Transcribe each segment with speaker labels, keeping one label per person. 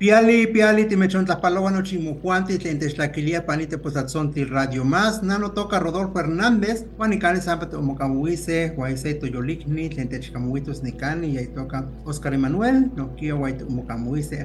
Speaker 1: Piali, piali, timechon tlapaloa chimujuanti, tlentextlaquilia panite posatzonti radio más, nano toca Rodolfo Hernández, juanicani sampat omocamuise, huaise toyolikni, tlentechcamuitos nicani, y toca Oscar Emanuel, no kia huait omocamuise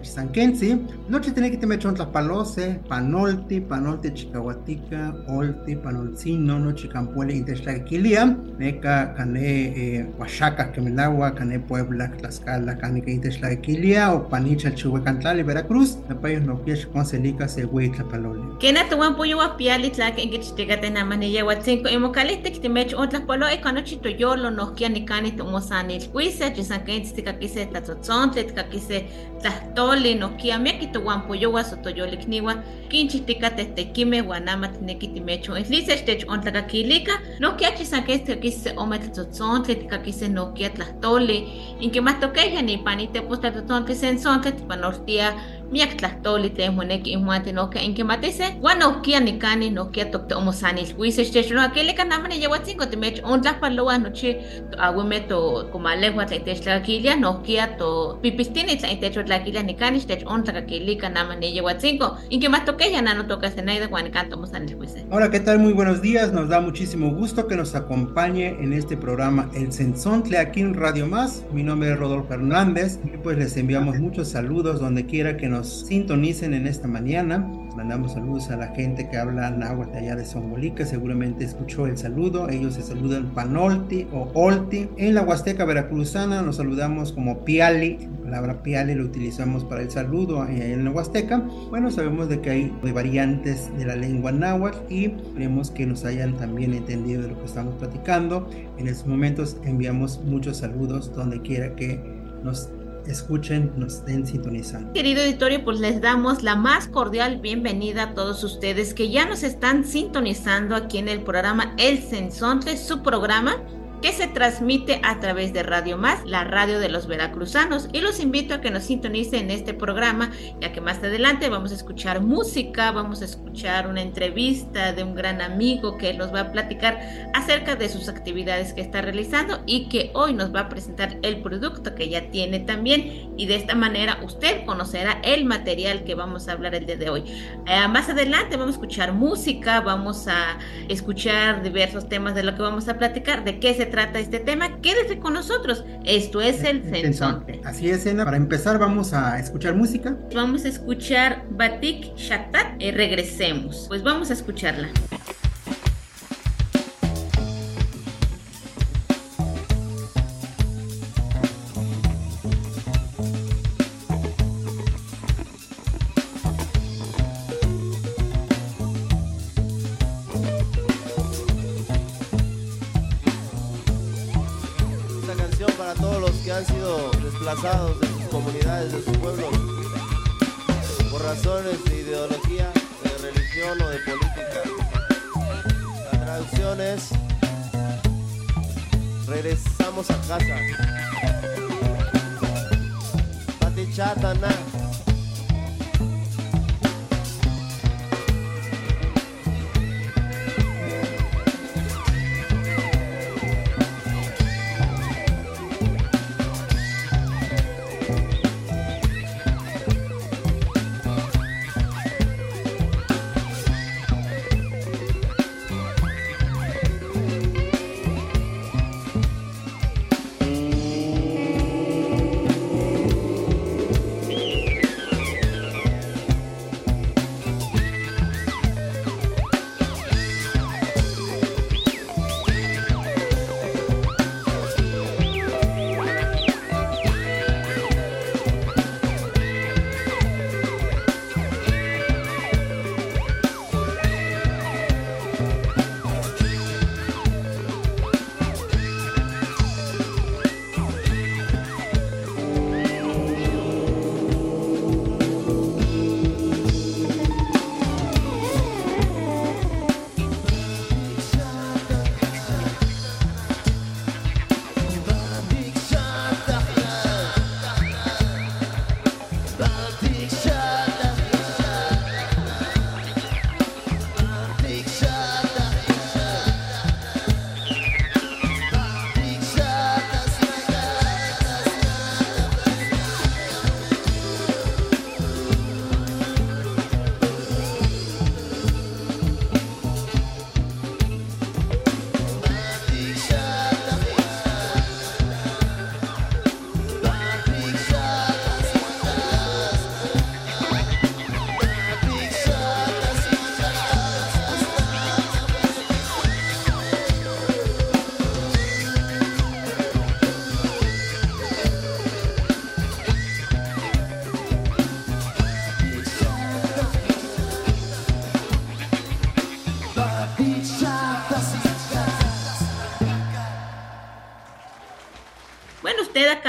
Speaker 1: noche tiene que timechon tlapalose, panolti, panolti chicahuatica, olti, panolcino, no chicampuele intextlaquilia, neca cane eh, Oaxaca, Quemelagua, cane Puebla, Tlaxcala, que intextlaquilia, o panicha chihuecantlali, Veracruz, la país no pies con celica se güey tlapalole.
Speaker 2: Kena tuwan puyo wa piali tlak en kichtigate na manilla wa cinco y mocaliste que te mech on tlapalo e kano chito yolo no kia ni kani to mosani kuise chisan ken tika kise tlatzotzon tika kise tlahtoli no kia me kito wan puyo wa soto yoli kniwa kinchi tika tete kime wa nama tine kiti mecho en lise stech on tlaka kilika no kia chisan ken tika kise ome tlatzotzon tika kise no kia tlahtoli in que más toque ya ni panite pues tlatzotzon kise en son que panortia miak tlahtoli te moneki imuante no que en que matese guano kia ni kani no kia tokte omosani wise stech no aquele kanama ni yewa cinco te mech on tlapaloa noche agueme to kumalehua tla itech no kia to pipistini tla itech tlaquilia ni kani stech on tlakakili kanama ni yewa cinco en que más toque ya no toca senaida guan canto omosani wise
Speaker 1: Hola, ¿qué tal? Muy buenos días. Nos da muchísimo gusto que nos acompañe en este programa El Sensontle aquí en Radio Más. Mi nombre es Rodolfo Hernández y pues les enviamos muchos saludos donde quiera que nos sintonicen en esta mañana. Mandamos saludos a la gente que habla náhuatl allá de Zongolica, seguramente escuchó el saludo. Ellos se saludan Panolti o Olti. En la Huasteca Veracruzana nos saludamos como Piali. La palabra Piali lo utilizamos para el saludo en la Huasteca. Bueno, sabemos de que hay variantes de la lengua náhuatl y esperemos que nos hayan también entendido de lo que estamos platicando. En estos momentos enviamos muchos saludos donde quiera que nos escuchen, nos estén sintonizando.
Speaker 2: Querido editorio, pues les damos la más cordial bienvenida a todos ustedes que ya nos están sintonizando aquí en el programa El Sensonte, su programa que se transmite a través de Radio Más, la radio de los veracruzanos. Y los invito a que nos sintonicen en este programa, ya que más adelante vamos a escuchar música, vamos a escuchar una entrevista de un gran amigo que nos va a platicar acerca de sus actividades que está realizando y que hoy nos va a presentar el producto que ya tiene también. Y de esta manera usted conocerá el material que vamos a hablar el día de hoy. Eh, más adelante vamos a escuchar música, vamos a escuchar diversos temas de lo que vamos a platicar, de qué se trata este tema, quédese con nosotros. Esto es el Sensonte.
Speaker 1: Así es, Ena. Para empezar, vamos a escuchar música.
Speaker 2: Vamos a escuchar Batik Shaktat y regresemos. Pues vamos a escucharla.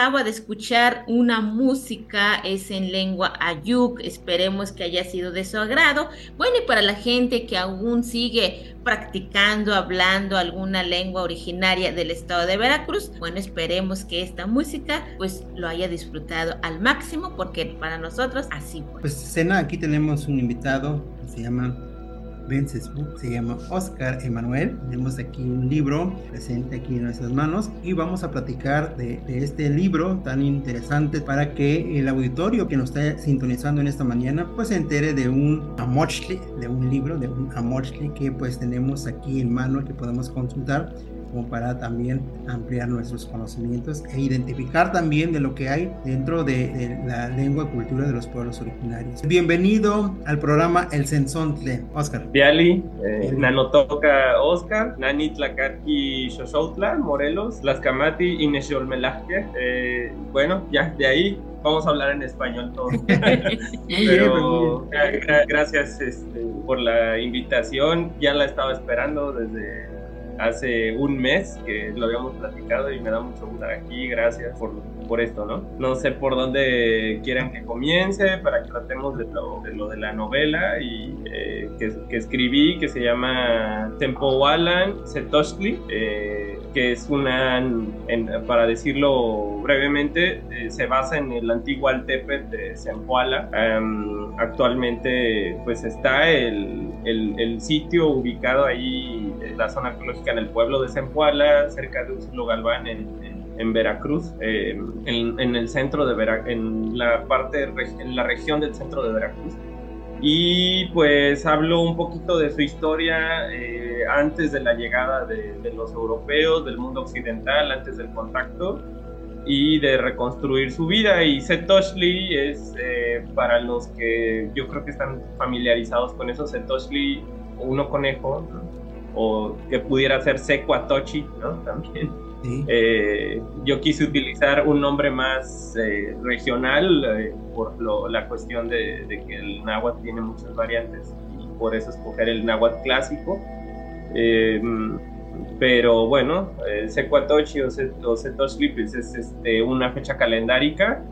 Speaker 2: Acaba de escuchar una música, es en lengua ayuk, esperemos que haya sido de su agrado. Bueno, y para la gente que aún sigue practicando, hablando alguna lengua originaria del estado de Veracruz, bueno, esperemos que esta música pues lo haya disfrutado al máximo porque para nosotros así fue.
Speaker 1: Pues Sena, aquí tenemos un invitado que se llama Book, se llama Oscar Emanuel. Tenemos aquí un libro presente aquí en nuestras manos y vamos a platicar de, este libro tan interesante para que el auditorio que nos está sintonizando en esta mañana pues se entere de un amochli, de un libro, de un amochli que pues tenemos aquí en mano que podemos consultar como para también ampliar nuestros conocimientos e identificar también de lo que hay dentro de, la lengua y cultura de los pueblos originarios. Bienvenido al programa El Sensontle, Oscar.
Speaker 3: Piali, eh, Nanotoca Oscar, Nani Tlacatqui Xoxautla, Morelos, Lascamati y Nexolmelajque. Eh, bueno, ya de ahí vamos a hablar en español todo. Pero gracias este, por la invitación, ya la estaba esperando desde hace un mes que lo habíamos platicado y me da mucho gusto estar aquí. Gracias por, por esto, ¿no? No sé por dónde quieran que comience para que tratemos de lo de, lo de la novela y eh, que, que, escribí que se llama Tempowalan Setoshli, eh, que es una, para decirlo brevemente, eh, se basa en el antiguo Altepet de Zempoala. actualmente pues está el, el, el sitio ubicado ahí en la zona arqueológica en el pueblo de Zempoala, cerca de Uxlo Galván, en, en, Veracruz, eh, en, el centro de Veracruz, en la parte, en la región del centro de Veracruz. Y pues hablo un poquito de su historia eh, antes de la llegada de, los europeos, del mundo occidental, antes del contacto y de reconstruir su vida. Y Setoshli es, eh, para los que yo creo que están familiarizados con eso, Setoshli, uno conejo, o que pudiera ser Secuatochi, ¿no? También. Eh, yo quise utilizar un nombre más eh, regional eh, por la cuestión de, que el náhuatl tiene muchas variantes y por eso escoger el náhuatl clásico. pero bueno, Secuatochi o, o Setoshli pues, es este, una fecha calendárica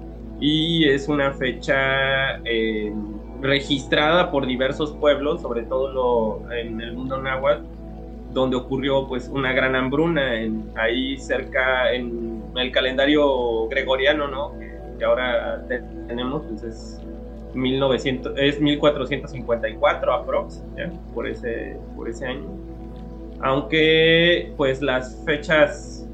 Speaker 3: y es una fecha registrada por diversos pueblos, sobre todo lo, en el mundo náhuatl, donde ocurrió pues una gran hambruna en, ahí cerca en el calendario gregoriano, ¿no? Que, ahora tenemos, pues es 1900, es 1454 aprox, ¿ya? Por ese, por ese año. Aunque pues las fechas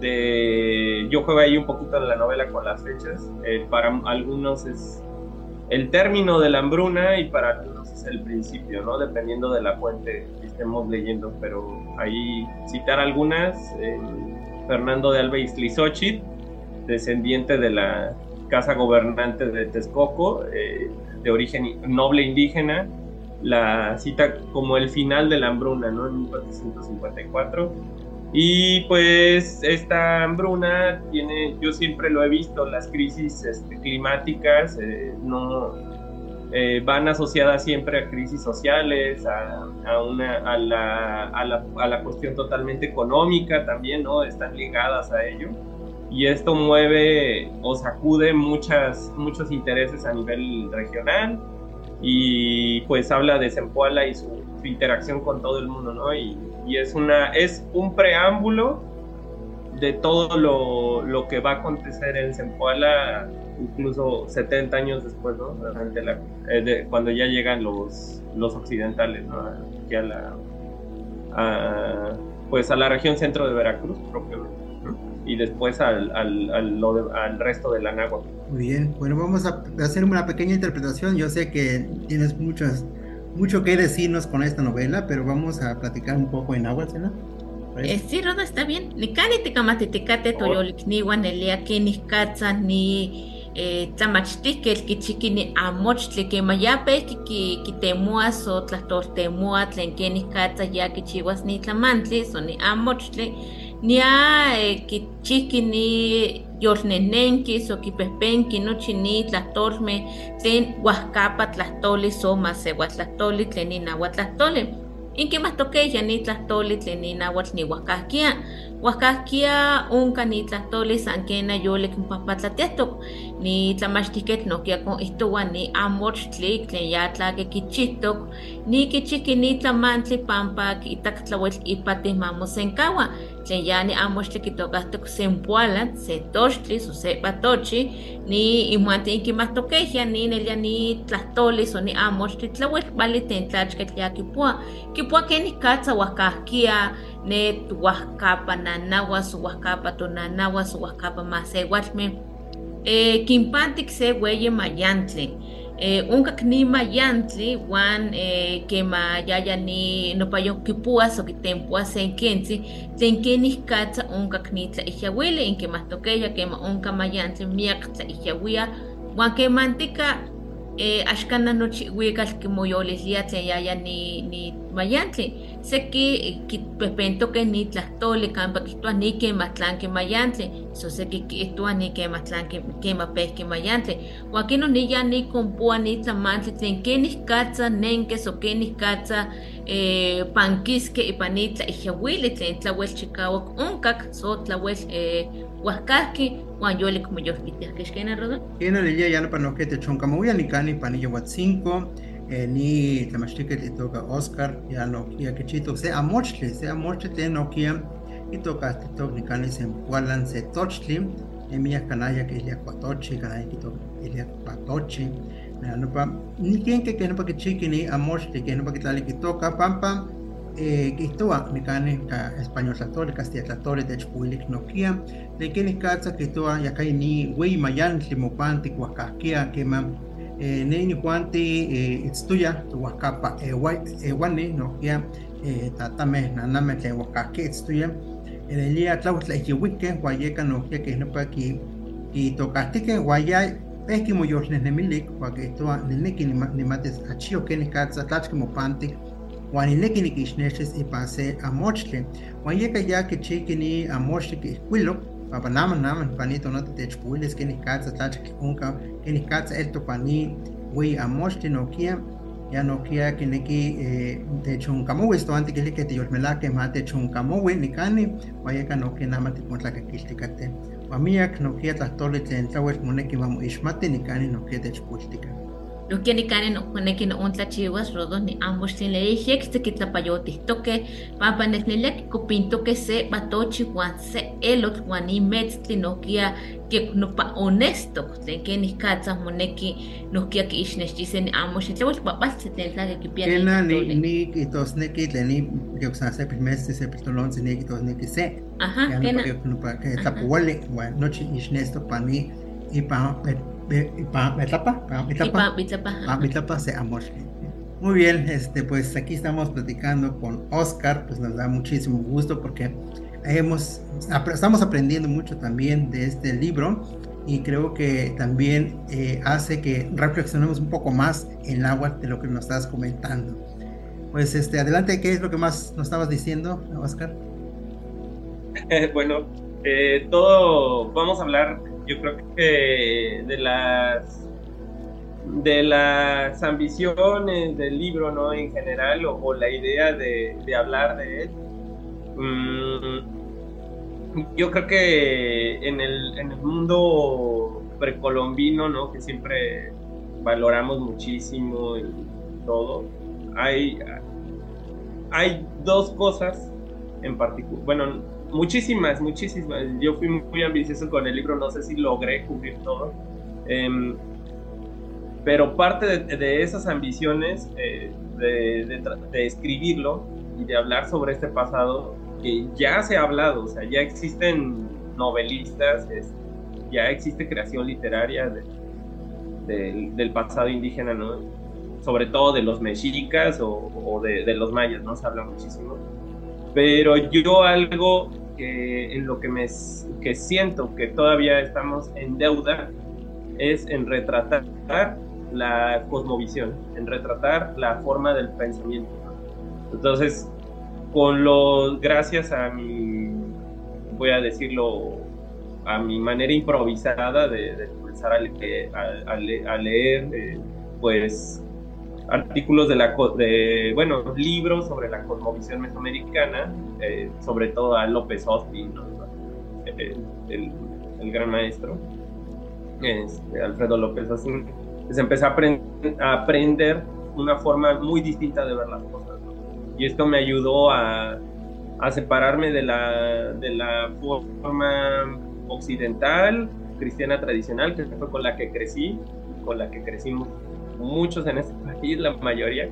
Speaker 3: de... Yo juego ahí un poquito en la novela con las fechas. Eh, para algunos es el término de la hambruna y para el principio, ¿no? Dependiendo de la fuente que estemos leyendo, pero ahí citar algunas, eh, Fernando de Alba Izlizochit, descendiente de la casa gobernante de Texcoco, eh, de origen noble indígena, la cita como el final de la hambruna, ¿no? En 1454 y pues esta hambruna tiene, yo siempre lo he visto, las crisis este, climáticas eh, no eh, van asociadas siempre a crisis sociales, a, a una, a, la, a, la, a, la, cuestión totalmente económica también, ¿no? Están ligadas a ello. Y esto mueve o sacude muchas, muchos intereses a nivel regional y pues habla de Zempoala y su, su interacción con todo el mundo, ¿no? Y y es, una, es un preámbulo de todo lo, lo que va a acontecer en Zempoala incluso 70 años después, ¿no? Eh, cuando ya llegan los, los occidentales, ¿no? Aquí a la, pues a la región centro de Veracruz propiamente, y después al, al, al, resto de la Náhuatl.
Speaker 1: Muy bien, bueno, vamos a hacer una pequeña interpretación. Yo sé que tienes muchas mucho que decirnos con esta novela, pero vamos a platicar un poco en agua, ¿no?
Speaker 2: Eh, sí, Roda, está bien. Ni cani te camatiticate toyolik ni guanelia que ni eh, tlamachtihkel kichiki ni amochtli que mayape ki ki temuas o tlahtor temua tlen que ni katza ya kichiwas ni tlamantli so ni amochtli ni a eh, kichiki ni yolnenenki, soquipehpenki, nochi ni tlastolme, tlen huascapa tlastoli, soma sehuatlahtoli, tlen inahuatlahtoli. inki más toque ya ni tlastoli tlen ni nahuatl ni huascasquia huascasquia unca ni tlastoli san kena yole kimpapatlatetok ni tlamachtiket nokia con istowa ni amochtli tlen ya tlake kichihtok ni kichiki ni tlamantli pampa kitak tlawetl ipatih mamosenkawa tlen ya ni amochtli kitokahtok sempualan se tochtli so se patochi. Ni imuanti inkimahtokehya ni nelia ni tlastoli so ni amochtli tlawetl bali ten tlachketl ya kipua. Kipua kenih katsa huascasquia ne tuhuascapa nanahuas huascapa tonanahuas huascapa masewatmeh eh, kimpantik se weyi mayantli. Eh, unkak ni mayantli wan eh, kema yaya ni nopayo kipua so kitempua sen kentzi tlen kenih katsa unkak ni tlaihiyawili inkimahtokeya kema unka mayantli miak tlaihiyawia wan kemantika eh, axkan nochi wikal kimoyolihlia tlen yaya ni, ni mayantli seki kipehpentokeh ni tlahtoli kampa kihtowa ni kematlanki mayantli so seki kihtowa ni kematlanki kemapehki mayantli wan kinon ni ya ni kompua ni tlamantli tlen kenih katsa nenke so kenih katsa eh, pankiske ipan ni tlaihiyawili tlen tlawel chikawak onkak so tlawel eh, huascahki wan yolik moyolkitiah xkena rodo
Speaker 1: Kena lelia yana panoke te chonkamawia ni kani panilla watzinco, eh, ni tlamachtique te toca Oscar, ya no kia kichito se amochtli, se amochtli te no kia itoka te toc ni kani se tochtli, e mia canalla que ilia cuatochi, canalla que toca ilia patochi, na no pa ni que que no pa que chiqui ni amochtli que no pa que tali que toca pampa eh, kihtowa nikani ka español tlatoli, castilla tlatoli techpuilik nokia, de kenih katsa kihtowa yakai ni wei mayantli mopanti kuahkahkia kema eh, ne inihuanti eh, itztuya tuhuahkapa ewani nokia eh, tatameh nanameh tlen huahkahki itztuya elelia tlautl tlaihyiuikeh huayeka nokia keh nopa ki kitokahtikeh huaya pehki moyolnehnemilik huan kihtowa nineki nimatis achio kenih katsa tlachki mopantik Juan ineki nikixnextis ipan se amochtli. Juan yeka ya kichiki ni amochtli kihkuilo, papa naman naman panito no techpuilis que nikatsa tlachki unka, que nikatsa el topani wi amochtli nokia, ya nokia kineki eh, techunkamowi esto antes que le que te yolmelake ma techunkamowi nikani, juan yeka nokia naman tikmotlakakiltikate. Uamiak nokia tlahtoli tlen tlauel moneki mamoixmati nikani nokia techkuiltikan. Techpultika.
Speaker 2: Nohkia nikani nokoneki noontlachiuas rodo ni ambos tlinleixiek sekitlapayotihtokeh pampa necnelia kikopintokeh se batochi uan se elotl uan imetztli nohkia kek nopa honestok tlen kenih katzah moneki nohkia kiixnextisi ni ambos tlawel papaltli tlen tlaki kipia
Speaker 1: Kena ni ni ni kiosan se pilmesti se piltolontzi ni kitosneki se.
Speaker 2: Ajá,
Speaker 1: Ya
Speaker 2: kena.
Speaker 1: no pa que que tlapuali, bueno, nochi ixnesto pa ni ipa ipa etapa, pa
Speaker 2: Ipa
Speaker 1: etapa,
Speaker 2: bitzapa.
Speaker 1: pa se amoshki. Muy bien, este pues aquí estamos platicando con Oscar, pues nos da muchísimo gusto porque hemos estamos aprendiendo mucho también de este libro y creo que también eh, hace que reflexionemos un poco más en el agua de lo que nos estás comentando. Pues este, adelante, ¿qué es lo que más nos estabas diciendo, Oscar?
Speaker 3: bueno, eh, todo, vamos a hablar, yo creo que de las de las ambiciones del libro, ¿no? En general, o, la idea de, de hablar de él. Mm, yo creo que en el, en el mundo precolombino, ¿no? Que siempre valoramos muchísimo y todo, hay, hay dos cosas en particular, bueno, muchísimas, muchísimas. Yo fui muy ambicioso con el libro, no sé si logré cubrir todo. Em, pero parte de, esas ambiciones eh, de, escribirlo y de hablar sobre este pasado, que ya se ha hablado, o sea, ya existen novelistas, ya existe creación literaria de- del- pasado indígena, ¿no? Sobre todo de los mexicas o, o de los mayas, ¿no? Se habla muchísimo pero yo algo que en lo que me que siento que todavía estamos en deuda es en retratar la cosmovisión, en retratar la forma del pensamiento. Entonces, con los gracias a mi voy a decirlo a mi manera improvisada de, de comenzar a leer, eh, pues artículos de la, de, bueno, libros sobre la cosmovisión mesoamericana, eh, sobre todo a López Austin, eh, el, gran maestro, este, Alfredo López Austin, pues empecé a, a, aprender una forma muy distinta de ver las cosas. Y esto me ayudó a, a separarme de la, de la forma occidental, cristiana tradicional, que fue con la que crecí, con la que crecimos muchos en este país, la mayoría,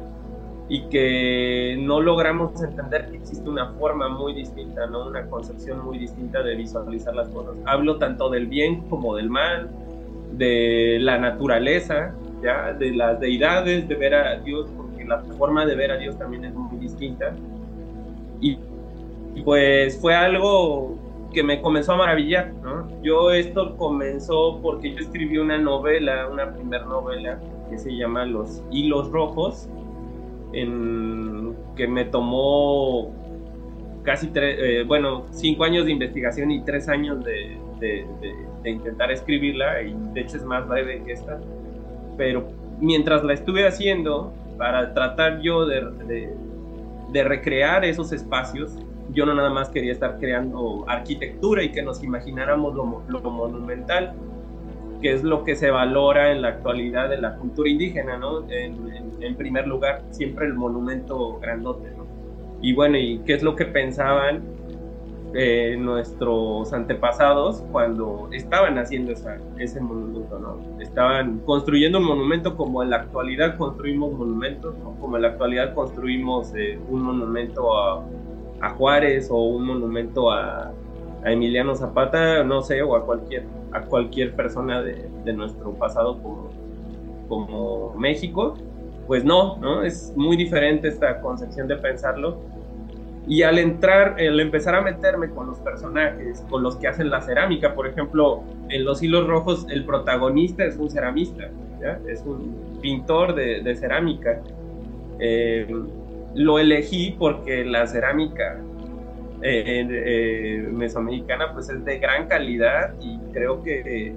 Speaker 3: y que no logramos entender que existe una forma muy distinta, ¿no? una concepción muy distinta de visualizar las cosas. Hablo tanto del bien como del mal, de la naturaleza, ¿ya? de las deidades, de ver a Dios, porque la forma de ver a Dios también es muy distinta. Y, pues fue algo que me comenzó a maravillar, ¿no? Yo esto comenzó porque yo escribí una novela, una primera novela, que se llama Los Hilos Rojos, en, que me tomó casi tres, eh, bueno, cinco años de investigación y tres años de, de, intentar escribirla, y de hecho es más breve que esta, pero mientras la estuve haciendo, para tratar yo de, de recrear esos espacios, yo no nada más quería estar creando arquitectura y que nos imagináramos lo, lo monumental, que es lo que se valora en la actualidad de la cultura indígena, ¿no? En, primer lugar, siempre el monumento grandote, ¿no? Y bueno, ¿y qué es lo que pensaban eh, nuestros antepasados cuando estaban haciendo ese monumento, ¿no? Estaban construyendo un monumento como en la actualidad construimos monumentos, ¿no? Como en la actualidad construimos eh, un monumento a, a, Juárez o un monumento a, a Emiliano Zapata, no sé, o a cualquier a cualquier persona de, de nuestro pasado como, como México, pues no, ¿no? Es muy diferente esta concepción de pensarlo. Y al entrar, al empezar a meterme con los personajes, con los que hacen la cerámica, por ejemplo, en Los Hilos Rojos, el protagonista es un ceramista, es un pintor de, de cerámica. Eh, lo elegí porque la cerámica eh, eh, mesoamericana pues es de gran calidad y creo que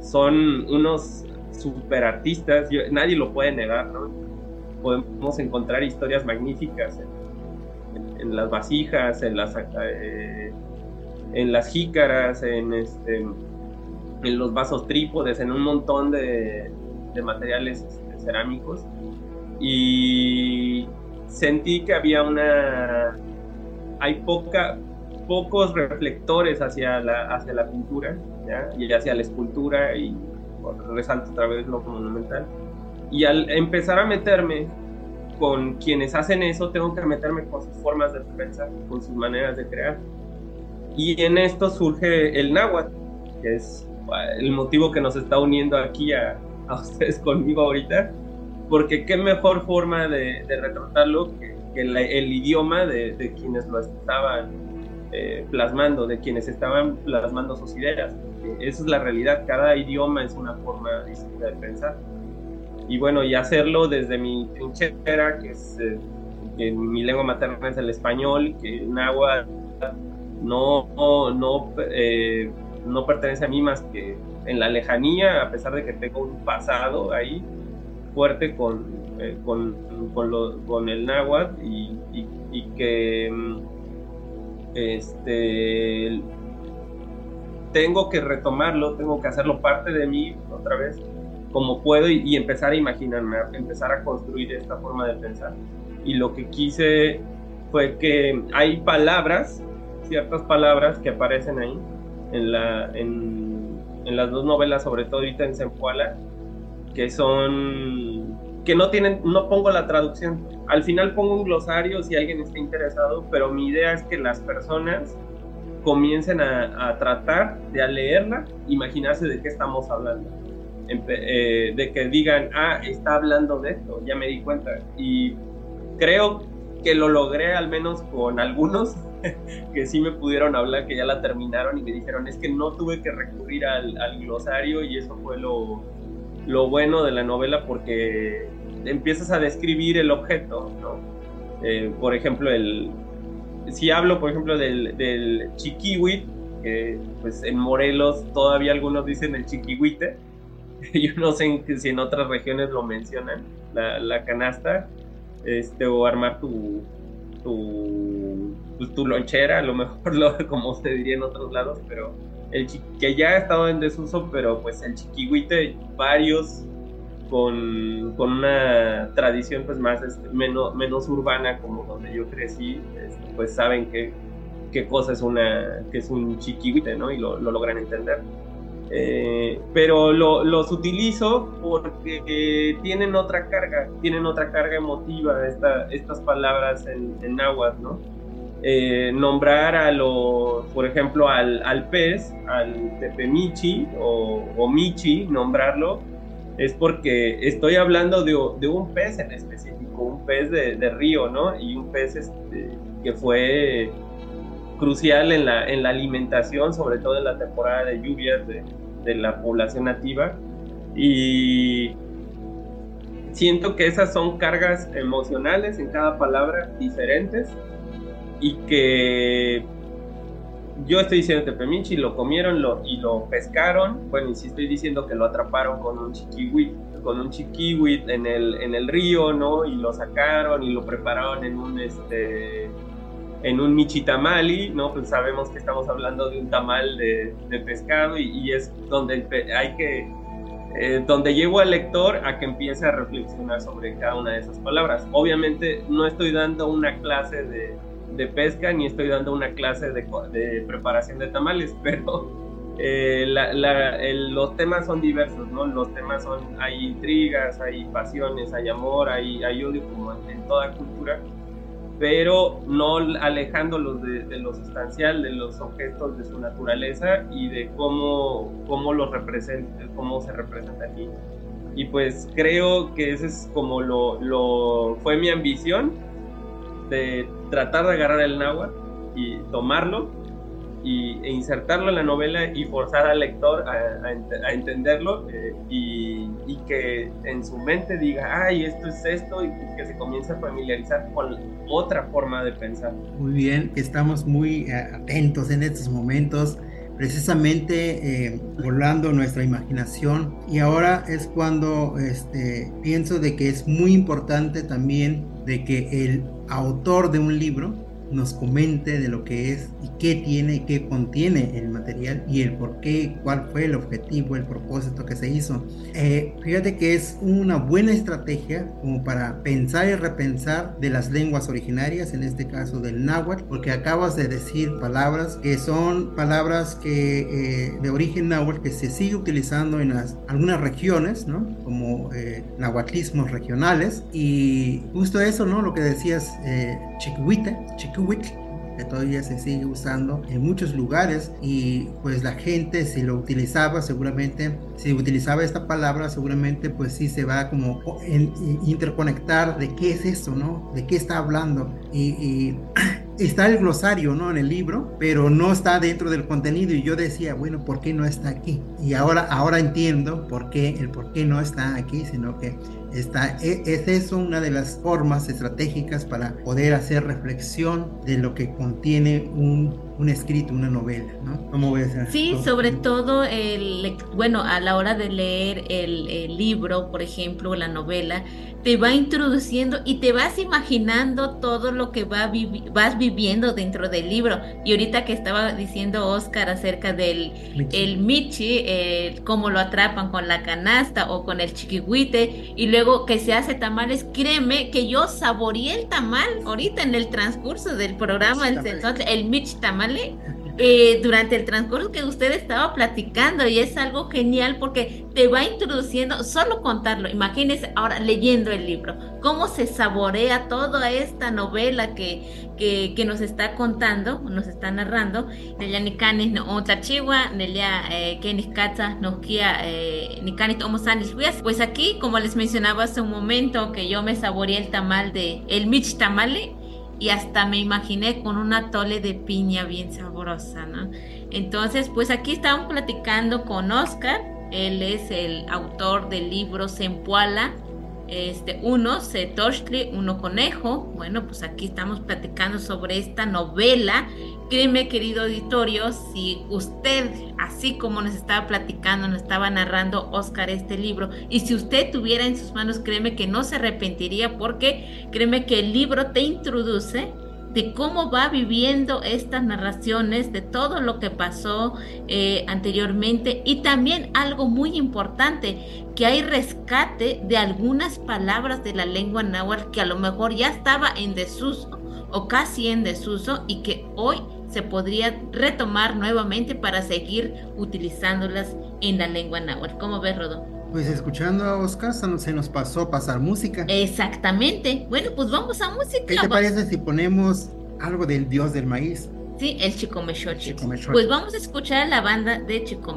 Speaker 3: son unos super artistas, nadie lo puede negar, ¿no? Podemos encontrar historias magníficas en, las vasijas, en las, eh, en las jícaras, en, este, en los vasos trípodes, en un montón de, de materiales este, cerámicos. Y sentí que había una hay poca, pocos reflectores hacia la, hacia la pintura y hacia la escultura y resalto otra vez lo monumental. Y al empezar a meterme con quienes hacen eso, tengo que meterme con sus formas de pensar, con sus maneras de crear. Y en esto surge el náhuatl, que es el motivo que nos está uniendo aquí a, a ustedes conmigo ahorita, porque qué mejor forma de, de retratarlo que el, idioma de, quienes lo estaban eh, plasmando, de quienes estaban plasmando sus ideas. Esa es la realidad, cada idioma es una forma distinta de pensar. Y bueno, y hacerlo desde mi trinchera, que es eh, mi lengua materna es el español, que agua no, no, eh, no pertenece a mí más que en la lejanía, a pesar de que tengo un pasado ahí fuerte con, eh, con, con, el náhuatl y, y, que mm, este, tengo que retomarlo, tengo que hacerlo parte de mí otra vez como puedo y, empezar a imaginarme, empezar a construir esta forma de pensar. Y lo que quise fue que hay palabras, ciertas palabras que aparecen ahí en, la, en, en las dos novelas, sobre todo ahorita en Zempoala, que son que no tienen, no pongo la traducción. Al final pongo un glosario si alguien está interesado, pero mi idea es que las personas comiencen a, tratar de al leerla, imaginarse de qué estamos hablando. Eh, de que digan, ah, está hablando de esto, ya me di cuenta. Y creo que lo logré al menos con algunos que sí me pudieron hablar, que ya la terminaron y me dijeron, es que no tuve que recurrir al, al glosario y eso fue lo, lo bueno de la novela porque empiezas a describir el objeto, ¿no? Eh, por ejemplo, el, si hablo, por ejemplo, del, del chiquihuit, que pues en Morelos todavía algunos dicen el chiquihuite, yo no sé si en otras regiones lo mencionan, la, canasta, este, o armar tu, tu, pues, lonchera, a lo mejor lo, como se diría en otros lados, pero el que ya ha estado en desuso, pero pues el chiquihuite, varios con, con, una tradición pues más este, menos, menos urbana como donde yo crecí, este, pues saben que qué cosa es una que es un chiquihuite, ¿no? Y lo, lo logran entender. Eh, pero lo, los utilizo porque eh, tienen otra carga, tienen otra carga emotiva esta, estas palabras en, en náhuatl, ¿no? Eh, nombrar a lo, por ejemplo, al, al pez, al tepemichi o, o, michi, nombrarlo, es porque estoy hablando de, de un pez en específico, un pez de, de río, ¿no? Y un pez este, que fue crucial en la, en la alimentación, sobre todo en la temporada de lluvias de, de la población nativa. Y siento que esas son cargas emocionales en cada palabra diferentes y que yo estoy diciendo Tepemichi, lo comieron lo, y lo pescaron, bueno, y si estoy diciendo que lo atraparon con un chiquihuit, con un chiquihuit en el, en el río, ¿no? Y lo sacaron y lo prepararon en un, este, en un michitamali, ¿no? Pues sabemos que estamos hablando de un tamal de, de pescado y, es donde hay que, eh, donde llevo al lector a que empiece a reflexionar sobre cada una de esas palabras. Obviamente no estoy dando una clase de de pesca ni estoy dando una clase de, de preparación de tamales, pero eh, los temas son diversos, ¿no? Los temas son, hay intrigas, hay pasiones, hay amor, hay, hay odio como en, toda cultura, pero no alejándolos de, de, lo sustancial, de los objetos, de su naturaleza y de cómo, cómo los representa, cómo se representa aquí. Y pues creo que ese es como lo, lo fue mi ambición de tratar de agarrar el náhuatl y tomarlo y, e insertarlo en la novela y forzar al lector a, entenderlo eh, y, que en su mente diga, ay, esto es esto, y que se comience a familiarizar con otra forma de pensar.
Speaker 1: Muy bien, estamos muy eh, atentos en estos momentos precisamente eh, volando nuestra imaginación y ahora es cuando este, pienso de que es muy importante también de que el autor de un libro nos comente de lo que es y qué tiene qué contiene el material y el por qué, cuál fue el objetivo, el propósito que se hizo. Eh, fíjate que es una buena estrategia como para pensar y repensar de las lenguas originarias, en este caso del náhuatl, porque acabas de decir palabras que son palabras que eh, de origen náhuatl que se sigue utilizando en las, algunas regiones, ¿no? Como eh, nahuatlismos regionales y justo eso, ¿no? Lo que decías, eh, chiquihuite, que todavía se sigue usando en muchos lugares y pues la gente si lo utilizaba seguramente si utilizaba esta palabra seguramente pues sí se va como en, interconectar de qué es eso no de qué está hablando y, y está el glosario, ¿no? En el libro, pero no está dentro del contenido. Y yo decía, bueno, ¿por qué no está aquí? Y ahora, ahora entiendo por qué, el por qué no está aquí, sino que está, e, es eso una de las formas estratégicas para poder hacer reflexión de lo que contiene un, un escrito, una novela, ¿no?
Speaker 2: ¿Cómo voy a hacer? Sí, sobre todo, el, bueno, a la hora de leer el, el libro, por ejemplo, la novela, te va introduciendo y te vas imaginando todo lo que va vas viviendo dentro del libro. Y ahorita que estaba diciendo Oscar acerca del Michi, el Michi cómo lo atrapan con la canasta o con el chiquihuite, y luego que se hace tamales, créeme que yo saboreé el tamal ahorita en el transcurso del programa, el, el Michi tamale eh, durante el transcurso que usted estaba platicando y es algo genial porque te va introduciendo, solo contarlo, imagínese ahora leyendo el libro, cómo se saborea toda esta novela que, que, que nos está contando, nos está narrando, Nelia Nikanis no Nelia Kenis eh, Nikanis Omosanis Pues aquí, como les mencionaba hace un momento, que yo me saboreé el tamal de el Mich Tamale, y hasta me imaginé con una tole de piña bien sabrosa, ¿no? Entonces, pues aquí estamos platicando con Oscar, él es el autor del libro Sempuala, este, uno, Setoshli, uno conejo. Bueno, pues aquí estamos platicando sobre esta novela créeme querido auditorio, si usted, así como nos estaba platicando, nos estaba narrando Oscar este libro, y si usted tuviera en sus manos, créeme que no se arrepentiría porque créeme que el libro te introduce de cómo va viviendo estas narraciones, de todo lo que pasó eh, anteriormente y también algo muy importante, que hay rescate de algunas palabras de la lengua náhuatl que a lo mejor ya estaba en desuso o casi en desuso y que hoy se podría retomar nuevamente para seguir utilizándolas en la lengua náhuatl. ¿Cómo ves, Rodó?
Speaker 1: Pues escuchando a Oscar se nos pasó pasar música.
Speaker 2: Exactamente. Bueno, pues vamos a música.
Speaker 1: ¿Qué te parece si ponemos algo del dios del maíz?
Speaker 2: Sí, el Chico Pues vamos a escuchar a la banda de Chico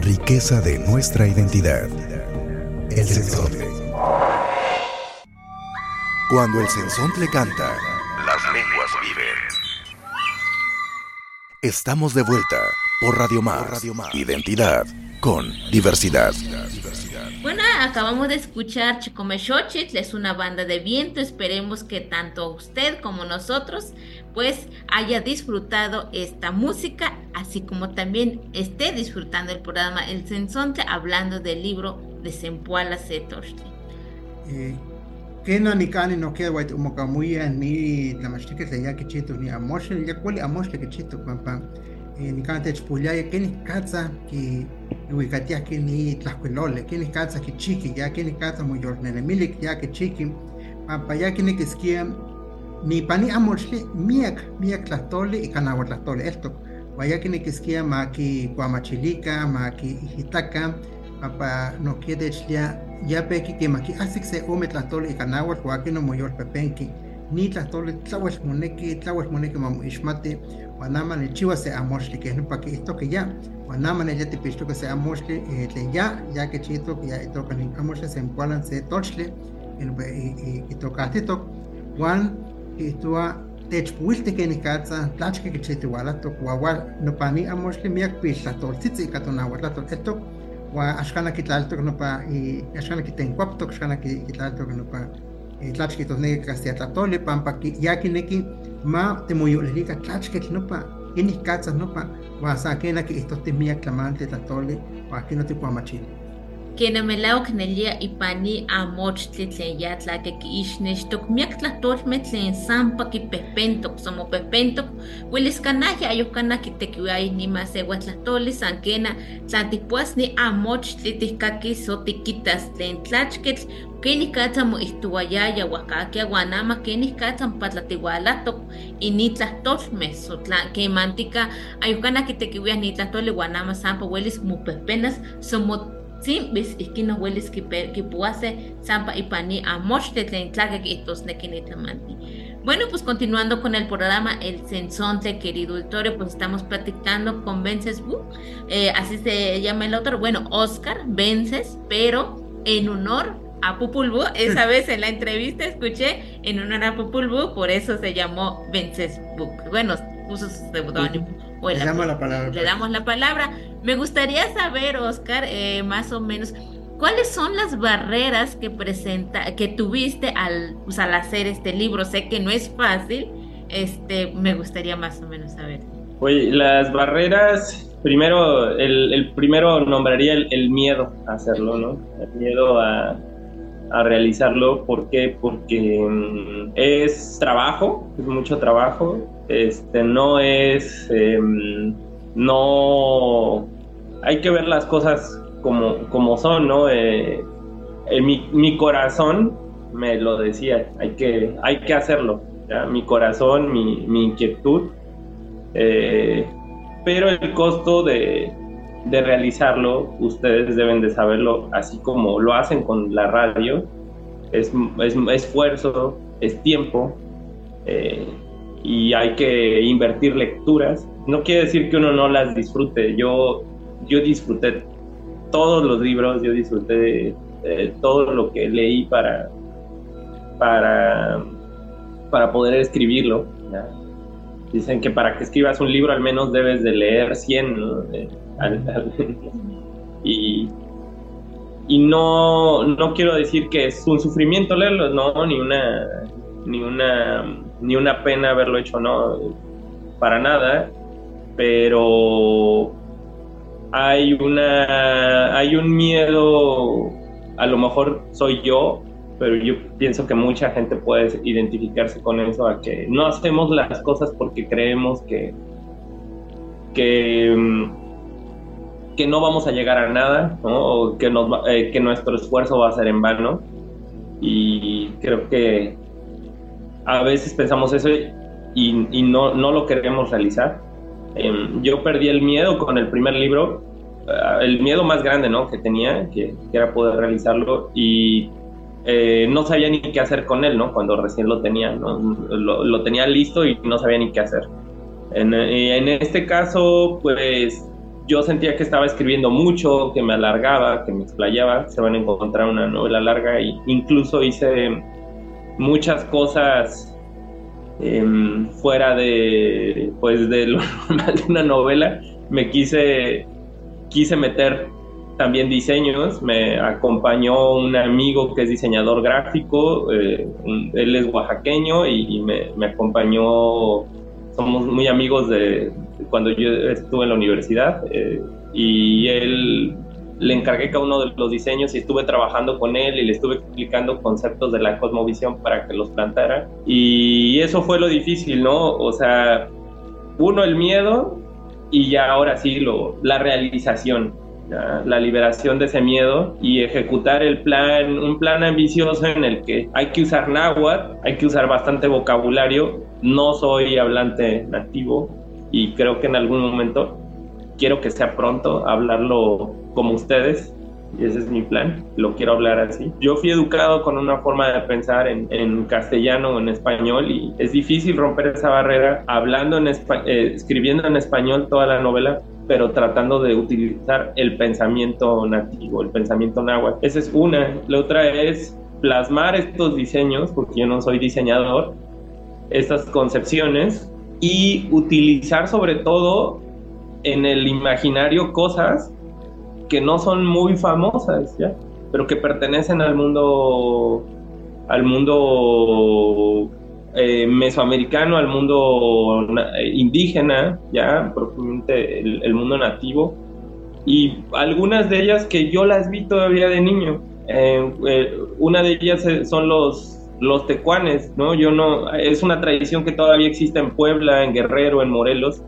Speaker 4: riqueza de nuestra identidad. El sensontle. Cuando el sensontle canta, las lenguas viven. Estamos de vuelta por Radio Más. Identidad con diversidad.
Speaker 2: Bueno, acabamos de escuchar Chicomechochitl, es una banda de viento. Esperemos que tanto usted como nosotros pues haya disfrutado esta música, así como también esté disfrutando el programa El Sensonte hablando del libro de Sempuala Setoshti.
Speaker 1: Eh, que no ni cani no queda guay umocamuya ni la machtique de ya que chito ni amoshe ya cuál amoshe que chito pampa eh, ni cani te chpulaya que ni katza que ubicatia que ni tlacuelole que ni katza ni que que que pani amorxli miak miak tlahtoli y kanawar tlahtoli esto. Vaya que ni kiskia maki guamachilica maki hijitaca apa no quiere ya ya peki que maki asik se ome tlahtoli y kanawar huaki no moyor pepenki ni tlahtoli tlahuel moneki tlahuel moneki mamu ishmati wanama ni chiwa se amorxli que no paki esto que ya wanama ne ya te pisto que se amorxli le ya ya que chito que ya toca ni amorxli se empualan se tochli y tocaste to wan ihtua techpuilti ken ikatza tlachki kichitiwalatok wawal nopani amoxli miak piltlatoltzitzi ika tonauatlatol etok wa axkana kitlaltok nopa axkana kitenkuaptok axkana kitlaltok nopa tlachki tosneki kastiatlatoli pampa ya kineki ma temoyolilika tlachketl nopa ken ikatza nopa wa sa kena kiihtohti miak tlamantli tlatoli wa kino tipuamachili
Speaker 2: Kienemelao knelia ipani amochtli tlen ya tlaquequixnextok miak tlahtolmeh tlen sampa kipehpentok somo pehpentok uelis kanahya ayuhkanah kitekiuayah nima sewa tlahtoli san kena tlan tipuas ni amochtli tihkakis o tikitas tlen tlachketl kenikatza moihtuayaya uahkakia uan ama kenikatza mopatlatiualatok ini tlahtolmeh so tla kemantika ayuhkanah kitekiuiah ni tlahtoli uan ama sampa uelis mopehpenas somo tzimbis ihkin nohuelis kipuase sampa ipani amochte tlen tlakakihtusneki nitlamanti. Bueno, pues continuando con el programa El Sensonte, querido Victorio, pues estamos platicando con Vences eh, así se llama el autor, bueno, Oscar Vences, pero en honor a Pupulbu, esa vez en la entrevista escuché en honor a Pupulbu, por eso se llamó Vences Book. Bueno, puso su seudónimo.
Speaker 1: Le, damos la palabra.
Speaker 2: Le damos la palabra. Me gustaría saber, Oscar, eh, más o menos, ¿cuáles son las barreras que presenta, que tuviste al, pues, al hacer este libro? Sé que no es fácil, este, me gustaría más o menos saber.
Speaker 3: Oye, las barreras, primero, el, primero nombraría el, miedo a hacerlo, ¿no? El miedo a, a realizarlo. ¿Por qué? Porque mm, es trabajo, es mucho trabajo. Este, no es, em, no, hay que ver las cosas como, como son, ¿no? Eh, mi, mi, corazón me lo decía, hay que, hay que hacerlo, mi corazón, mi, mi inquietud, eh, pero el costo de, de, realizarlo, ustedes deben de saberlo, así como lo hacen con la radio, es, es esfuerzo, es tiempo, eh, y hay que invertir lecturas. No quiere decir que uno no las disfrute, yo yo disfruté todos los libros, yo disfruté todo lo que leí para, para, para poder escribirlo. Dicen que para que escribas un libro al menos debes de leer 100. y, y no, no quiero decir que es un sufrimiento leerlo, no, ni una, ni una, ni una pena haberlo hecho, no, para nada, pero hay una hay un miedo a lo mejor soy yo pero yo pienso que mucha gente puede identificarse con eso a que no hacemos las cosas porque creemos que que, que no vamos a llegar a nada o que nos eh, que nuestro esfuerzo va a ser en vano. Y creo que a veces pensamos eso y, y no, no lo queremos realizar Em, yo perdí el miedo con el primer libro, eh, el miedo más grande ¿no? que tenía, que, era poder realizarlo y eh, no sabía ni qué hacer con él, ¿no? Cuando recién lo tenía, ¿no? lo, tenía listo y no sabía ni qué hacer. En, eh, en, este caso, pues yo sentía que estaba escribiendo mucho, que me alargaba, que me explayaba. Se van a encontrar una novela larga e incluso hice muchas cosas Em, fuera de pues de lo normal de una novela. Me quise quise meter también diseños. Me acompañó un amigo que es diseñador gráfico eh, él es oaxaqueño y, me, me, acompañó. Somos muy amigos de, cuando yo estuve en la universidad eh, y él le encargué cada uno de los diseños y estuve trabajando con él y le estuve explicando conceptos de la cosmovisión para que los plantara. Y eso fue lo difícil, ¿no? O sea, uno el miedo y ya ahora sí lo, la realización, la liberación de ese miedo y ejecutar el plan, un plan ambicioso en el que hay que usar náhuatl, hay que usar bastante vocabulario. No soy hablante nativo y creo que en algún momento quiero que sea pronto hablarlo como ustedes y ese es mi plan, lo quiero hablar así. Yo fui educado con una forma de pensar en, en castellano o en español y es difícil romper esa barrera hablando en eh, escribiendo en español toda la novela, pero tratando de utilizar el pensamiento nativo, el pensamiento náhuatl. Esa es una. La otra es plasmar estos diseños, porque yo no soy diseñador, estas concepciones y utilizar sobre todo en el imaginario cosas que no son muy famosas, ¿ya? Pero que pertenecen al mundo, al mundo eh, mesoamericano, al mundo indígena, ¿ya? Profundamente el, mundo nativo. y algunas de ellas que yo las vi todavía de niño. Eh, eh, una de ellas son los, los tecuanes, ¿no? Yo no, es una tradición que todavía existe en Puebla, en Guerrero, en Morelos.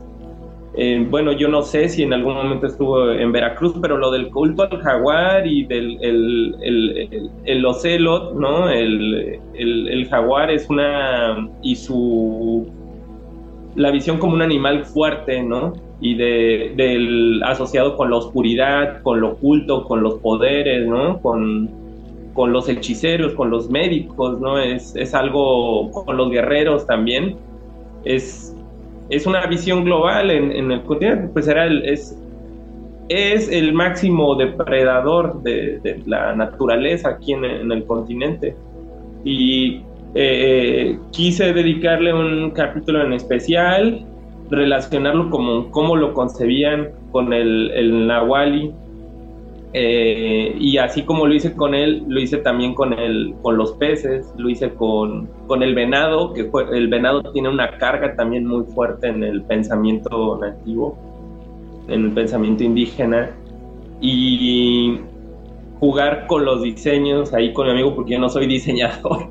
Speaker 3: Eh, bueno, yo no sé si en algún momento estuvo en Veracruz, pero lo del culto al jaguar y del el, el, el, ocelot, ¿no? El, el, jaguar es una. y su. la visión como un animal fuerte, ¿no? y de, del asociado con la oscuridad, con lo oculto, con los poderes, ¿no? Con, con los hechiceros, con los médicos, ¿no? Es, es, algo con los guerreros también. Es, es una visión global en, el continente, pues era el, es, es el máximo depredador de, la naturaleza aquí en, el continente. Y eh, quise dedicarle un capítulo en especial relacionarlo como cómo lo concebían con el, el Nahuali. Eh, y así como lo hice con él, lo hice también con, el, con los peces, lo hice con, con el venado, que el venado tiene una carga también muy fuerte en el pensamiento nativo, en el pensamiento indígena. Y jugar con los diseños ahí con mi amigo, porque yo no soy diseñador.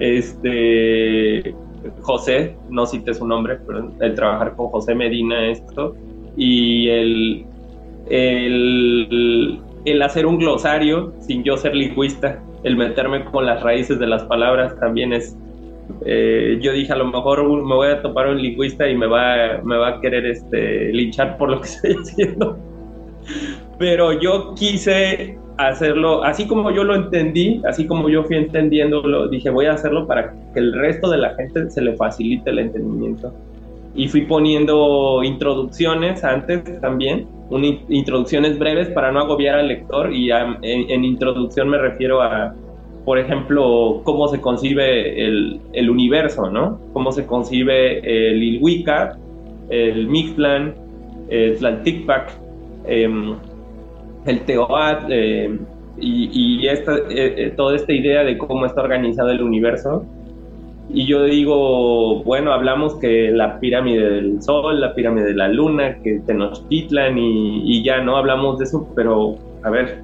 Speaker 3: Este, José, no cité su nombre, pero el trabajar con José Medina esto, y el, el, el hacer un glosario sin yo ser lingüista, el meterme con las raíces de las palabras también es... Eh, yo dije, a lo mejor me voy a topar un lingüista y me va, me va a querer este, linchar por lo que estoy haciendo. Pero yo quise hacerlo, así como yo lo entendí, así como yo fui entendiéndolo, dije voy a hacerlo para que el resto de la gente se le facilite el entendimiento. Y fui poniendo introducciones antes también, introducciones breves para no agobiar al lector y en, introducción me refiero a, por ejemplo, cómo se concibe el, el universo, ¿no? Cómo se concibe el Ilhuica, el Mictlan, el Tlalticpac, eh, el Teoat eh, y, esta, eh, eh, toda esta idea de cómo está organizado el universo. Y yo digo, bueno, hablamos que la pirámide del Sol, la pirámide de la Luna, que Tenochtitlan y, y ya no hablamos de eso, pero a ver,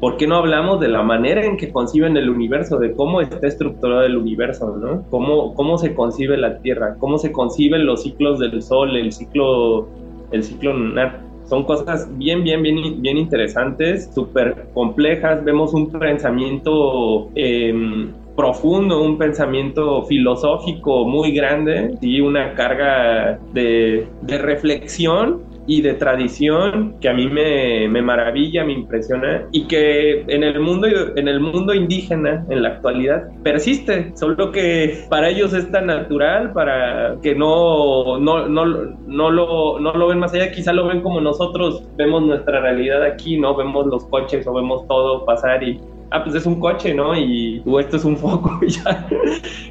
Speaker 3: ¿por qué no hablamos de la manera en que conciben el universo, de cómo está estructurado el universo, ¿no? Cómo, cómo se concibe la Tierra, cómo se conciben los ciclos del Sol, el ciclo, el ciclo lunar son cosas bien, bien, bien, bien interesantes, súper complejas. Vemos un pensamiento em, profundo, un pensamiento filosófico muy grande y una carga de, de reflexión y de tradición que a mí me, me, maravilla, me impresiona y que en el mundo en el mundo indígena en la actualidad persiste, solo que para ellos es tan natural para que no no, no, no, lo, no lo ven más allá, quizá lo ven como nosotros vemos nuestra realidad aquí, no vemos los coches o vemos todo pasar y ah, pues es un coche, ¿no? Y o esto es un foco y ya.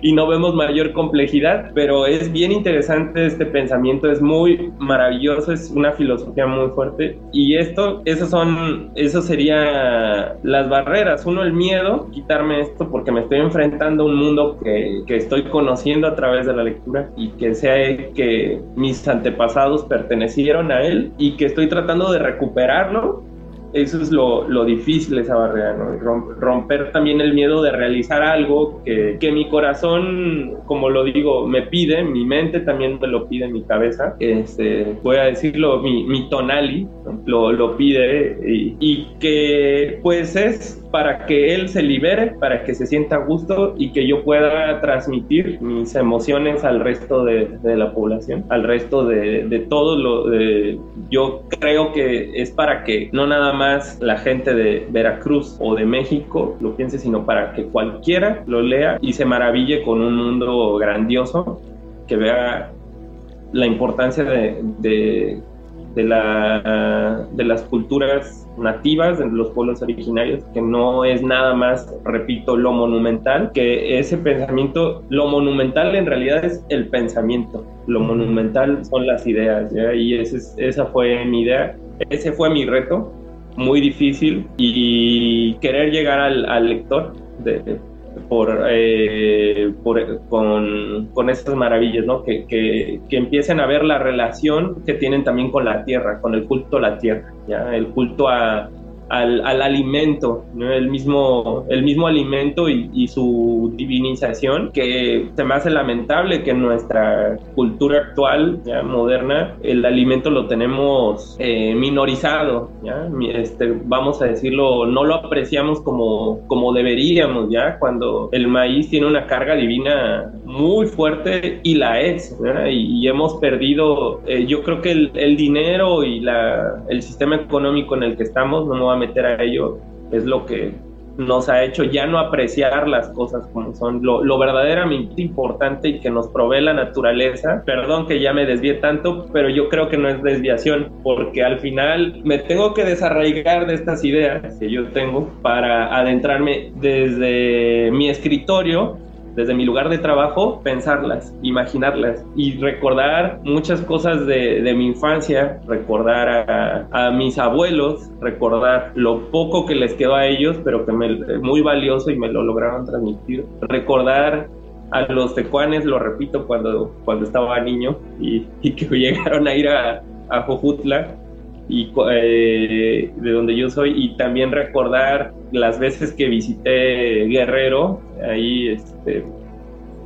Speaker 3: y no vemos mayor complejidad, pero es bien interesante este pensamiento, es muy maravilloso, es una filosofía muy fuerte. Y esto, esos son, eso sería las barreras. Uno, el miedo, quitarme esto porque me estoy enfrentando a un mundo que, que estoy conociendo a través de la lectura y que sé que mis antepasados pertenecieron a él y que estoy tratando de recuperarlo eso es lo, lo, difícil, esa barrera, ¿no? Romper también el miedo de realizar algo que, que, mi corazón, como lo digo, me pide, mi mente también me lo pide, mi cabeza, este, voy a decirlo, mi, mi tonali lo, lo pide y, y que pues es para que él se libere, para que se sienta a gusto y que yo pueda transmitir mis emociones al resto de, la población, al resto de, de todo lo de, yo creo que es para que no nada más la gente de Veracruz o de México lo piense, sino para que cualquiera lo lea y se maraville con un mundo grandioso, que vea la importancia de, de, de, la, de las culturas nativas de los pueblos originarios, que no es nada más, repito, lo monumental, que ese pensamiento, lo monumental en realidad es el pensamiento, lo monumental son las ideas, y ese, esa fue mi idea, ese fue mi reto, muy difícil, y querer llegar al, al lector, de, por, eh, con, con, estas maravillas, ¿no? Que, que, que, empiecen a ver la relación que tienen también con la tierra, con el culto a la tierra, ¿ya? El culto a, al, al alimento, el, mismo, el mismo alimento y, y, su divinización, que se me hace lamentable que en nuestra cultura actual, ya moderna, el alimento lo tenemos eh, minorizado, ¿ya? Este, vamos a decirlo, no lo apreciamos como, como deberíamos, ¿ya? cuando el maíz tiene una carga divina muy fuerte y la es, y, y, hemos perdido, eh, yo creo que el, el dinero y la, el sistema económico en el que estamos, no meter a ello, es lo que nos ha hecho ya no apreciar las cosas como son, lo, verdaderamente importante y que nos provee la naturaleza. Perdón que ya me desvié tanto, pero yo creo que no es desviación, porque al final me tengo que desarraigar de estas ideas que yo tengo para adentrarme desde mi escritorio desde mi lugar de trabajo, pensarlas, imaginarlas y recordar muchas cosas de, de mi infancia, recordar a, mis abuelos, recordar lo poco que les quedó a ellos, pero que me, muy valioso y me lo lograron transmitir, recordar a los tecuanes, lo repito, cuando, cuando estaba niño y, y que llegaron a ir a, a Jojutla, y eh, de donde yo soy y también recordar las veces que visité Guerrero, ahí este,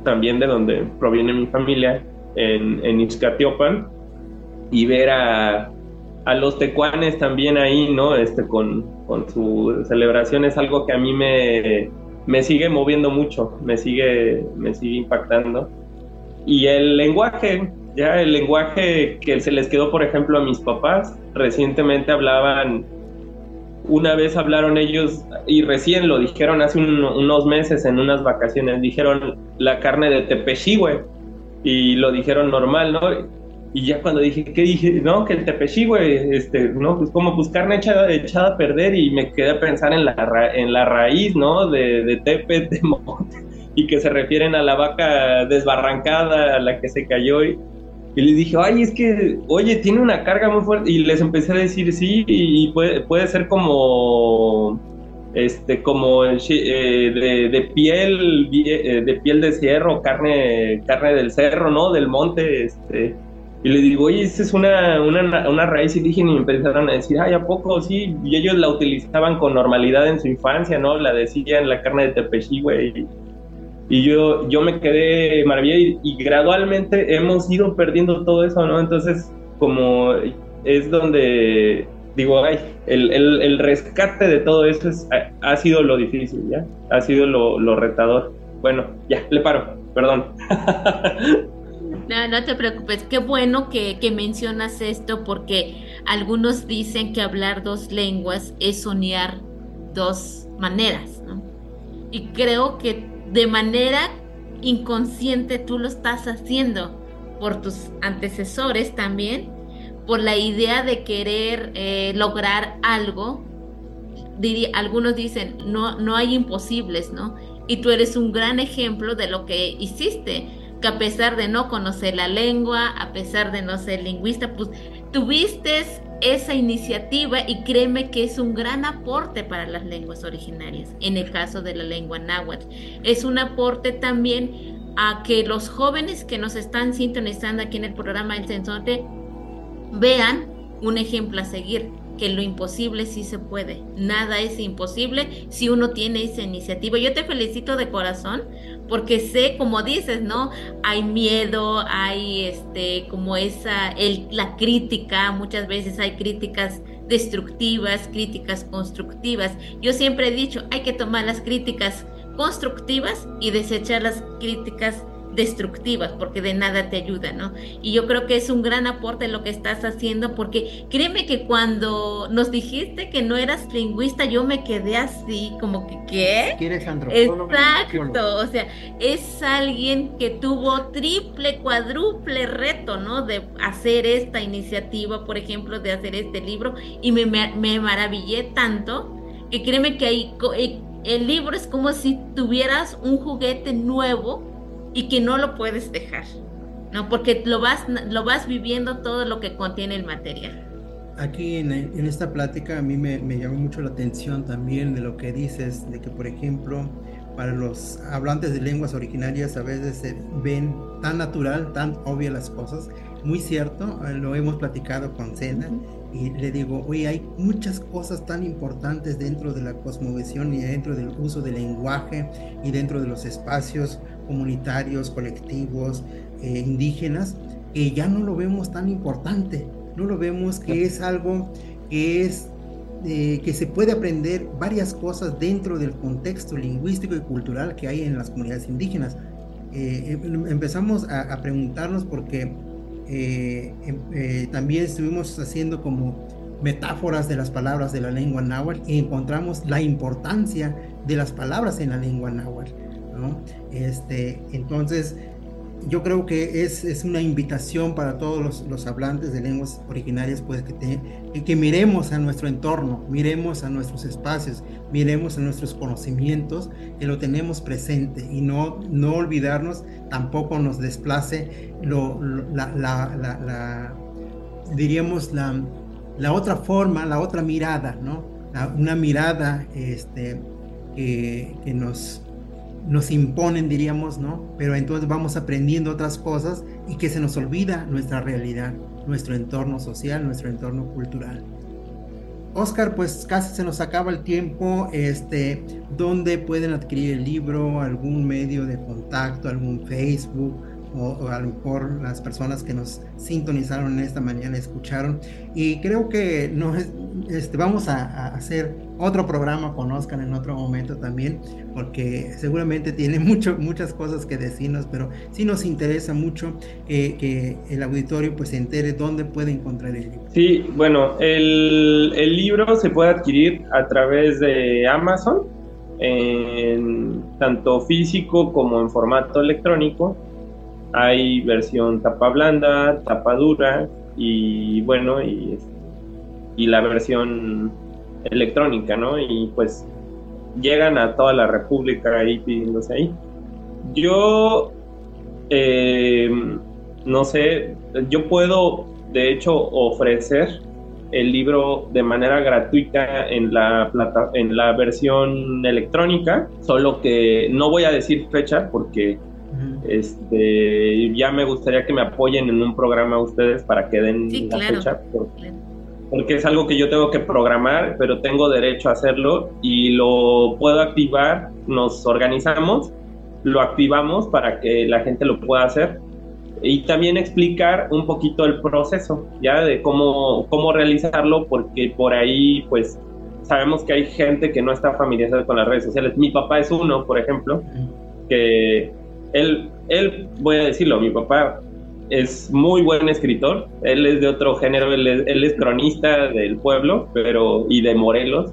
Speaker 3: también de donde proviene mi familia, en, en Ixcatiopan, y ver a, a, los tecuanes también ahí, ¿no? Este, con, con su celebración es algo que a mí me, me sigue moviendo mucho, me sigue, me sigue impactando. Y el lenguaje, ya el lenguaje que se les quedó, por ejemplo, a mis papás, recientemente hablaban, una vez hablaron ellos, y recién lo dijeron hace unos meses en unas vacaciones, dijeron la carne de tepechihue, y lo dijeron normal, ¿no? Y ya cuando dije, ¿qué dije? No, que el tepechihue, este, no, pues como pues carne echada, echada a perder, y me quedé a pensar en la, en la raíz, ¿no? De, de tepe, de monte, y que se refieren a la vaca desbarrancada, a la que se cayó, y, y les dije, ay, es que, oye, tiene una carga muy fuerte. Y les empecé a decir, sí, y puede, puede ser como, este, como eh, de, de, piel, eh, de piel de cerro, carne, carne del cerro, ¿no? Del monte, este. Y les digo, oye, esa es una, una, una raíz indígena y me empezaron a decir, ay, ¿a poco? Sí, y ellos la utilizaban con normalidad en su infancia, ¿no? La decían la carne de tepechi, güey y yo, yo me quedé maravillado y, gradualmente hemos ido perdiendo todo eso, ¿no? Entonces, como es donde digo, ay, el, el, el rescate de todo eso es, ha, sido lo difícil, ¿ya? Ha sido lo, lo retador. Bueno, ya, le paro, perdón.
Speaker 2: No, no te preocupes, qué bueno que, que, mencionas esto porque algunos dicen que hablar dos lenguas es soñar dos maneras, ¿no? Y creo que de manera inconsciente tú lo estás haciendo por tus antecesores también, por la idea de querer eh, lograr algo. Algunos dicen, no, no hay imposibles, ¿no? Y tú eres un gran ejemplo de lo que hiciste, que a pesar de no conocer la lengua, a pesar de no ser lingüista, pues tuviste esa iniciativa y créeme que es un gran aporte para las lenguas originarias, en el caso de la lengua náhuatl. Es un aporte también a que los jóvenes que nos están sintonizando aquí en el programa del Censonte vean un ejemplo a seguir, que lo imposible sí se puede. Nada es imposible si uno tiene esa iniciativa. Yo te felicito de corazón porque sé, como dices, ¿no? Hay miedo, hay este, como esa, el, la crítica, muchas veces hay críticas destructivas, críticas constructivas. Yo siempre he dicho, hay que tomar las críticas constructivas y desechar las críticas destructivas porque de nada te ayuda, ¿no? Y yo creo que es un gran aporte lo que estás haciendo porque créeme que cuando nos dijiste que no eras lingüista yo me quedé así como que ¿qué?
Speaker 1: ¿Quieres
Speaker 2: Exacto, o sea, es alguien que tuvo triple, cuádruple reto, ¿no? De hacer esta iniciativa, por ejemplo, de hacer este libro y me, me, me maravillé tanto que créeme que ahí eh, el libro es como si tuvieras un juguete nuevo y que no lo puedes dejar, ¿no? Porque lo vas, lo vas viviendo todo lo que contiene el material.
Speaker 1: Aquí en, en esta plática a mí me, me llamó mucho la atención también de lo que dices, de que por ejemplo para los hablantes de lenguas originarias a veces se ven tan natural, tan obvia las cosas. Muy cierto, eh, lo hemos platicado con Sena y le digo, oye, hay muchas cosas tan importantes dentro de la cosmovisión y dentro del uso del lenguaje y dentro de los espacios comunitarios, colectivos, eh, indígenas, que ya no lo vemos tan importante, no lo vemos que es algo que es eh, que se puede aprender varias cosas dentro del contexto lingüístico y cultural que hay en las comunidades indígenas. Eh, em, empezamos a, preguntarnos porque em, también estuvimos haciendo como metáforas de las palabras de la lengua náhuatl y encontramos la importancia de las palabras en la lengua náhuatl. Este, entonces, yo creo que es, es, una invitación para todos los, los, hablantes de lenguas originarias, pues que, que miremos a nuestro entorno, miremos a nuestros espacios, miremos a nuestros conocimientos, que lo tenemos presente y no, no olvidarnos, tampoco nos desplace lo, la, la, la, diríamos, la, la otra forma, la otra mirada, ¿no? una mirada este, que, que nos nos imponen, diríamos, ¿no? Pero entonces vamos aprendiendo otras cosas y que se nos olvida nuestra realidad, nuestro entorno social, nuestro entorno cultural. Oscar, pues casi se nos acaba el tiempo. Este, ¿dónde pueden adquirir el libro? ¿Algún medio de contacto? ¿Algún Facebook? o, a lo mejor las personas que nos sintonizaron esta mañana escucharon. Y creo que nos, este, vamos a, hacer otro programa con Oscar en otro momento también, porque seguramente tiene mucho, muchas cosas que decirnos, pero sí nos interesa mucho que el auditorio pues se entere dónde puede encontrar el libro.
Speaker 3: Sí, bueno, el, el libro se puede adquirir a través de Amazon, en, tanto físico como en formato electrónico hay versión tapa blanda, tapa dura y bueno, y, y la versión electrónica, ¿no? Y pues llegan a toda la República ahí pidiéndose ahí. Yo, eh, no sé, yo puedo de hecho ofrecer el libro de manera gratuita en la plata, en la versión electrónica, solo que no voy a decir fecha porque este, ya me gustaría que me apoyen en un programa ustedes para que den la fecha. Porque, es algo que yo tengo que programar, pero tengo derecho a hacerlo y lo puedo activar. Nos organizamos, lo activamos para que la gente lo pueda hacer y también explicar un poquito el proceso, ya de cómo, cómo realizarlo, porque por ahí, pues, sabemos que hay gente que no está familiarizada con las redes sociales. Mi papá es uno, por ejemplo, que él, él, voy a decirlo, mi papá es muy buen escritor, él es de otro género, él es, cronista del pueblo pero, y de Morelos,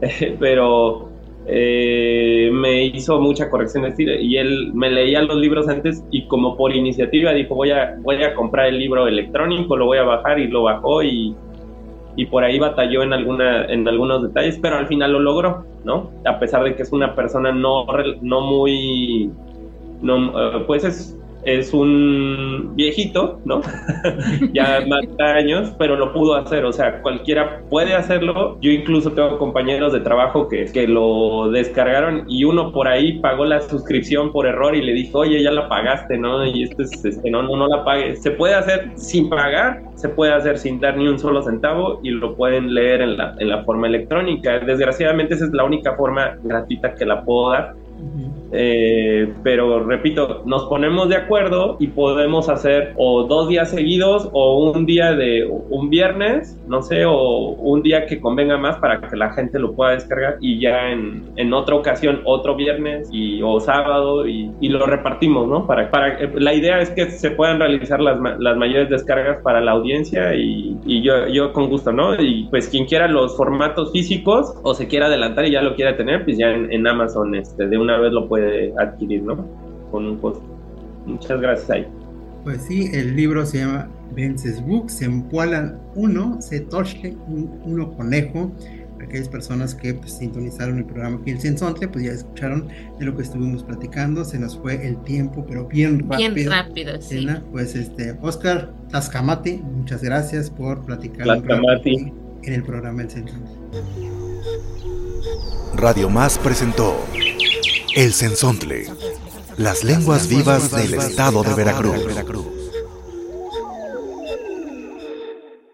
Speaker 3: pero eh, me hizo mucha corrección de estilo y él me leía los libros antes y como por iniciativa dijo voy a, voy a comprar el libro electrónico, lo voy a bajar y lo bajó y, y por ahí batalló en, alguna, en algunos detalles, pero al final lo logró, ¿no? A pesar de que es una persona no, no muy no, eh, pues es, es un viejito, ¿no? ya más años, pero lo pudo hacer, o sea, cualquiera puede hacerlo. Yo incluso tengo compañeros de trabajo que, que lo descargaron y uno por ahí pagó la suscripción por error y le dijo, oye, ya la pagaste, ¿no? Y esto es, este, no, no, no la pagues. Se puede hacer sin pagar, se puede hacer sin dar ni un solo centavo y lo pueden leer en la, en la forma electrónica. Desgraciadamente esa es la única forma gratuita que la puedo dar eh, pero repito, nos ponemos de acuerdo y podemos hacer o dos días seguidos o un día de un viernes, no sé, o un día que convenga más para que la gente lo pueda descargar y ya en, en otra ocasión otro viernes y, o sábado y, y lo repartimos, ¿no? Para, para, eh, la idea es que se puedan realizar las, las mayores descargas para la audiencia y, y yo, yo con gusto, ¿no? Y pues quien quiera los formatos físicos o se quiera adelantar y ya lo quiera tener, pues ya en, en Amazon este, de una vez lo puede adquirir, ¿no? Con un costo. Muchas gracias ahí.
Speaker 1: Pues sí, el libro se llama Vencesbuk, se empualan uno, se toche uno conejo. Aquellas personas que pues, sintonizaron el programa aquí en pues ya escucharon de lo que estuvimos platicando. Se nos fue el tiempo, pero bien rápido.
Speaker 2: Bien rápido, sí.
Speaker 1: Pues este, Oscar Tascamati, muchas gracias por platicar en el programa El Censonte.
Speaker 4: Radio Más presentó El Cenzontle, las lenguas vivas del estado de Veracruz.